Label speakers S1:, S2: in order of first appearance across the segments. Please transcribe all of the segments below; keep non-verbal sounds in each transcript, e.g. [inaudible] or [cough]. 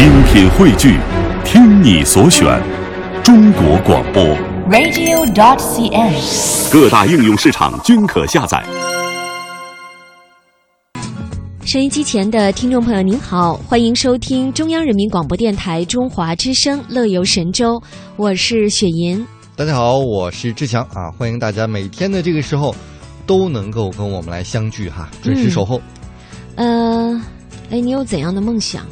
S1: 精品汇聚，听你所选，中国广播。
S2: radio.dot.cn，。
S1: 各大应用市场均可下载。
S3: 收音机前的听众朋友，您好，欢迎收听中央人民广播电台中华之声《乐游神州》，我是雪莹。
S4: 大家好，我是志强啊！欢迎大家每天的这个时候都能够跟我们来相聚哈，准时守候。
S3: 呃，哎，你有怎样的梦想？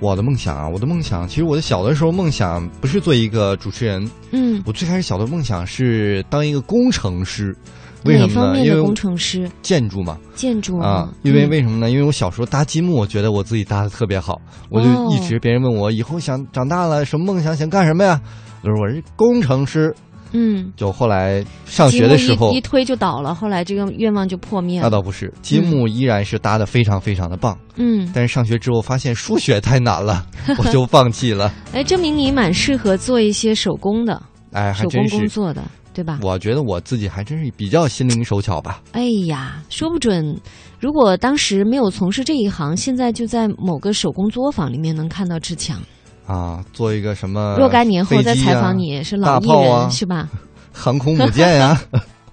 S4: 我的梦想啊，我的梦想，其实我的小的时候梦想不是做一个主持人，
S3: 嗯，
S4: 我最开始小的梦想是当一个工程师。为什么呢？因为
S3: 工程师？
S4: 建筑嘛
S3: 建筑
S4: 啊，因为
S3: 嗯
S4: 为什么呢？因为我小时候搭积木，我觉得我自己搭的特别好，我就
S3: 哦
S4: 一直别人问我以后想长大了什么梦想，想干什么呀？我说我是工程师。
S3: 嗯，
S4: 就后来上学的时候
S3: 一一推就倒了，后来这个愿望就破灭了。
S4: 那倒不是，积木依然是搭的非常非常的棒。
S3: 嗯，
S4: 但是上学之后发现数学太难了，[laughs] 我就放弃了。
S3: 哎，证明你蛮适合做一些手工的，
S4: 哎，还
S3: 手工
S4: 真是，
S3: 工作的，对吧？
S4: 我觉得我自己还真是比较心灵手巧吧。
S3: 哎呀，说不准，如果当时没有从事这一行，现在就在某个手工作坊里面能看到志强。
S4: 啊，做一个什么、
S3: 若干年后再采
S4: 啊
S3: 访你，是老艺人、
S4: 啊
S3: 是吧？[laughs]
S4: 航空母舰呀、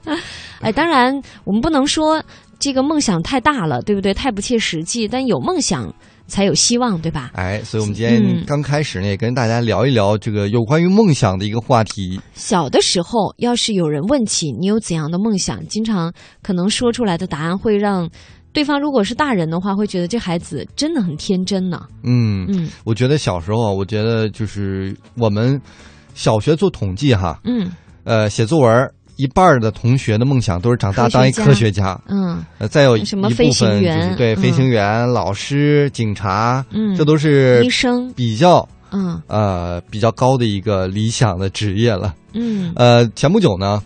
S4: [laughs]
S3: 哎，当然我们不能说这个梦想太大了，对不对？太不切实际，但有梦想才有希望，对吧？
S4: 哎，所以我们今天
S3: 嗯
S4: 刚开始呢，也跟大家聊一聊这个有关于梦想的一个话题。
S3: 小的时候，要是有人问起你有怎样的梦想，经常可能说出来的答案会让对方如果是大人的话，会觉得这孩子真的很天真呢。
S4: 嗯，
S3: 嗯。
S4: 我觉得小时候啊，我觉得就是我们小学做统计哈，
S3: 嗯。
S4: 呃，写作文一半的同学的梦想都是长大当一科
S3: 科
S4: 学家。
S3: 嗯。
S4: 呃，再有
S3: 什么飞行员
S4: 是对
S3: 嗯。
S4: 飞行员、老师、警察，
S3: 嗯，
S4: 这都是
S3: 医生，
S4: 比较
S3: 嗯。
S4: 呃比较高的一个理想的职业了。
S3: 嗯。
S4: 呃，前不久呢，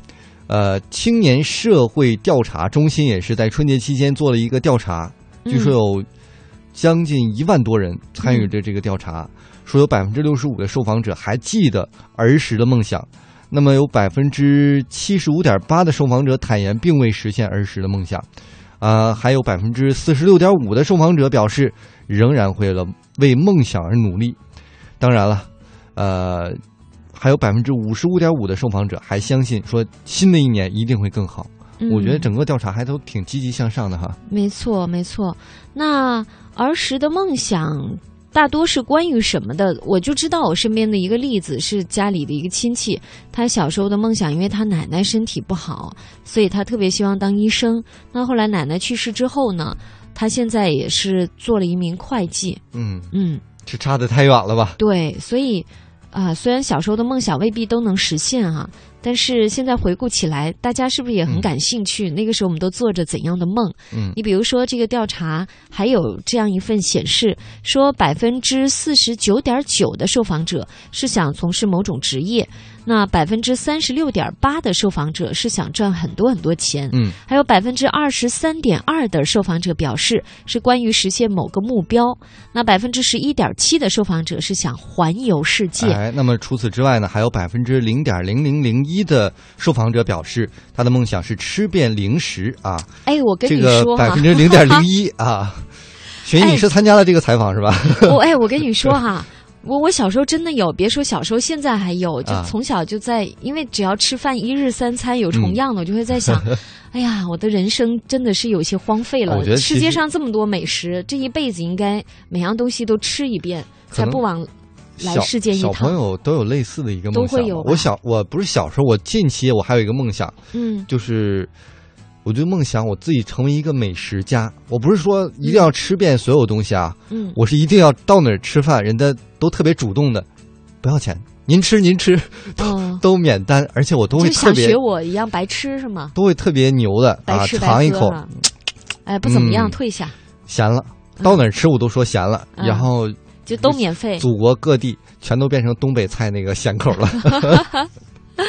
S4: 呃，青年社会调查中心也是在春节期间做了一个调查，据说有将近一万多人参与着这个调查，说有百分之六十五的受访者还记得儿时的梦想。那么有百分之七十五点八的受访者坦言并未实现儿时的梦想，啊、还有百分之四十六点五的受访者表示仍然会了为梦想而努力。当然了，呃，还有百分之五十五点五的受访者还相信说新的一年一定会更好。
S3: 嗯，
S4: 我觉得整个调查还都挺积极向上的哈。
S3: 没错，没错。那儿时的梦想大多是关于什么的？我就知道我身边的一个例子是家里的一个亲戚，他小时候的梦想，因为他奶奶身体不好，所以他特别希望当医生。那后来奶奶去世之后呢，他现在也是做了一名会计。
S4: 嗯，
S3: 嗯，
S4: 这差的太远了吧？
S3: 对，所以啊、虽然小时候的梦想未必都能实现啊、但是现在回顾起来，大家是不是也很
S4: 嗯
S3: 感兴趣？那个时候我们都做着怎样的梦？
S4: 嗯
S3: 你比如说，这个调查还有这样一份显示，说百分之四十九点九的受访者是想从事某种职业，那百分之三十六点八的受访者是想赚很多很多钱，
S4: 嗯，
S3: 还有百分之二十三点二的受访者表示是关于实现某个目标，那百分之十一点七的受访者是想环游世界。
S4: 哎，那么除此之外呢，还有百分之零点零零零一的受访者表示，他的梦想是吃遍零食啊。
S3: 哎，我跟你说
S4: 百分，之零点零一啊。[laughs] 雪姨，你是参加了这个采访是吧？[laughs]
S3: 我哎，我跟你说哈。我我小时候真的有，别说小时候，现在还有，就
S4: 啊
S3: 从小就在，因为只要吃饭一日三餐有重样的，我就会在想，[laughs] 哎呀，我的人生真的是有些荒废了
S4: 我觉得。其
S3: 世界上这么多美食，这一辈子应该每样东西都吃一遍，才不枉来世界一趟。
S4: 小朋友都有类似的一个梦想。
S3: 都会有
S4: 我小我不是小时候，我近期我还有一个梦想，
S3: 嗯
S4: 就是我就梦想我自己成为一个美食家。我不是说一定要吃遍所有东西啊，
S3: 嗯，
S4: 我是一定要到哪儿吃饭，人家都特别主动的，不要钱，您吃您吃，
S3: 哦，
S4: 都免单，而且我都会特别
S3: 学我一样白吃是吗？
S4: 都会特别牛的啊，尝一口。
S3: 哎，不怎么样，
S4: 嗯
S3: 退下
S4: 咸了，
S3: 嗯
S4: 到哪儿吃我都说咸了，
S3: 嗯
S4: 然后
S3: 就都免费。
S4: 祖国各地全都变成东北菜那个咸口了。[laughs] [laughs]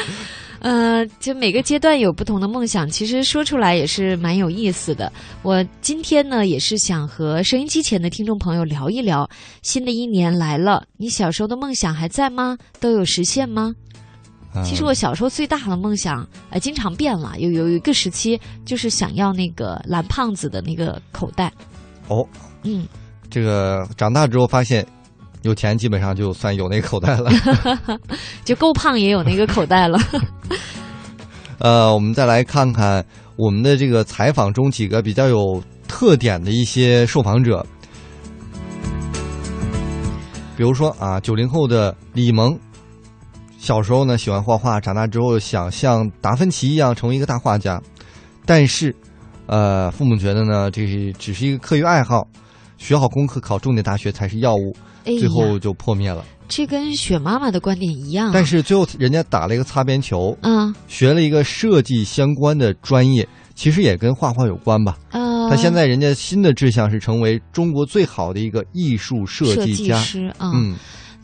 S3: 呃，就每个阶段有不同的梦想，其实说出来也是蛮有意思的。我今天呢，也是想和收音机前的听众朋友聊一聊，新的一年来了，你小时候的梦想还在吗？都有实现吗？其实我小时候最大的梦想，呃，经常变了。有有一个时期，就是想要那个蓝胖子的那个口袋。
S4: 哦，
S3: 嗯，
S4: 这个长大之后发现有钱基本上就算有那个口袋了。[laughs]
S3: 就够胖也有那个口袋了。[laughs]
S4: 呃，我们再来看看我们的这个采访中几个比较有特点的一些受访者，比如说啊，九零后的李萌，小时候呢喜欢画画，长大之后想像达芬奇一样成为一个大画家，但是，呃，父母觉得呢这是只是一个课余爱好，学好功课考重点大学才是要务，
S3: 哎
S4: 最后就破灭了。
S3: 这跟雪妈妈的观点一样啊。
S4: 但是最后人家打了一个擦边球，
S3: 啊
S4: 学了一个设计相关的专业，其实也跟画画有关吧。
S3: 呃，
S4: 他现在人家新的志向是成为中国最好的一个艺术设
S3: 设计
S4: 计家。
S3: 师啊。
S4: 嗯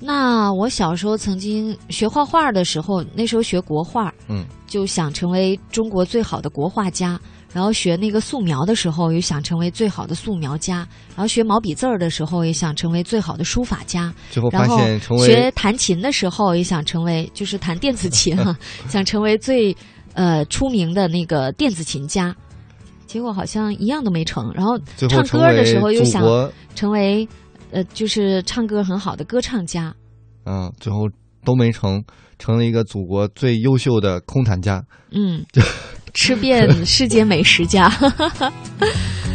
S3: 那我小时候曾经学画画的时候，那时候学国画，
S4: 嗯，
S3: 就想成为中国最好的国画家。然后学那个素描的时候，也想成为最好的素描家。然后学毛笔字儿的时候，也想成为最好的书法家。
S4: 最后发
S3: 然后
S4: 现成
S3: 学弹琴的时候，也想成为就是弹电子琴啊，[laughs] 想成为最呃出名的那个电子琴家。结果好像一样都没成。然后唱歌的时候又想成为呃就是唱歌很好的歌唱家。
S4: 嗯，最后都没成，成了一个祖国最优秀的空谈家。
S3: 嗯，吃遍世界美食家。[laughs]